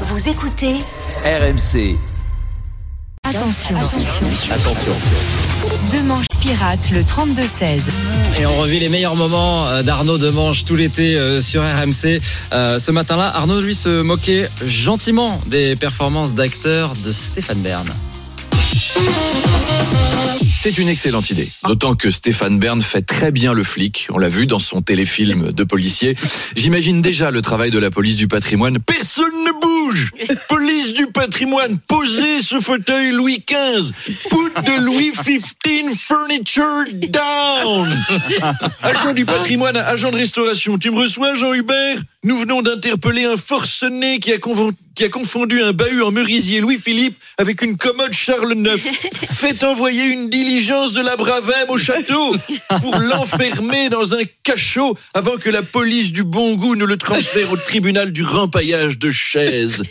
Vous écoutez RMC. Attention, Attention. Demanche pirate le 32-16. Et on revit les meilleurs moments euh, d'Arnaud Demange tout l'été euh, sur RMC. Euh, ce matin-là, Arnaud, lui, se moquait gentiment des performances d'acteurs de Stéphane Bern. C'est une excellente idée. D'autant que Stéphane Bern fait très bien le flic. On l'a vu dans son téléfilm de policier. J'imagine déjà le travail de la police du patrimoine. Personne ne bouge Police du patrimoine, posez ce fauteuil Louis XV. Put the Louis XV furniture down Agent du patrimoine, agent de restauration, tu me reçois Jean-Hubert Nous venons d'interpeller un forcené qui a, convo- qui a confondu un bahut en merisier Louis-Philippe avec une commode Charles IX. Faites envoyer une diligence de la Bravem au château pour l'enfermer dans un cachot avant que la police du bon goût ne le transfère au tribunal du rempaillage de chaises.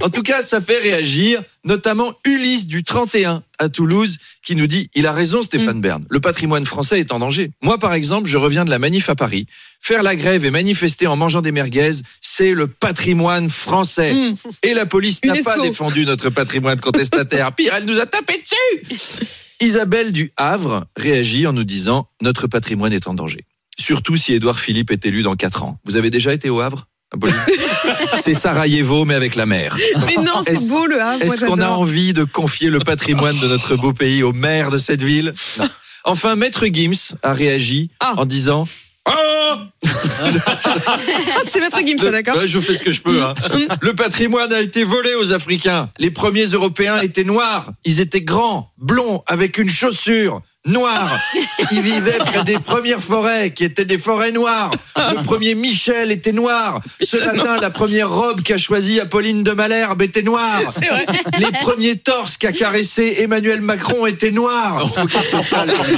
En tout cas, ça fait réagir, notamment Ulysse du 31 à Toulouse qui nous dit il a raison Stéphane Bern, le patrimoine français est en danger. Moi par exemple, je reviens de la manif à Paris. Faire la grève et manifester en mangeant des merguez, c'est le patrimoine français. Et la police n'a pas défendu notre patrimoine contestataire. Pire, elle nous a tapé dessus. Isabelle du Havre réagit en nous disant notre patrimoine est en danger. Surtout si Édouard Philippe est élu dans 4 ans. Vous avez déjà été au Havre? C'est Sarajevo mais avec la mer. Mais non, c'est Est-ce- beau le Havre. Est-ce qu'on a envie de confier le patrimoine de notre beau pays au maire de cette ville Non. Enfin, Maître Gims a réagi Ah. en disant Ah, c'est Maître Gims, d'accord je fais ce que je peux. hein. Le patrimoine a été volé aux Africains. Les premiers Européens étaient noirs. Ils étaient grands, blonds, avec une chaussure noire. Ils vivaient près des premières forêts, qui étaient des forêts noires. Le premier Michel était noir. Ce matin, la première robe qu'a choisie Apolline de Malherbe était noire. Les premiers torses qu'a caressé Emmanuel Macron étaient noirs. Faut qu'il se calme.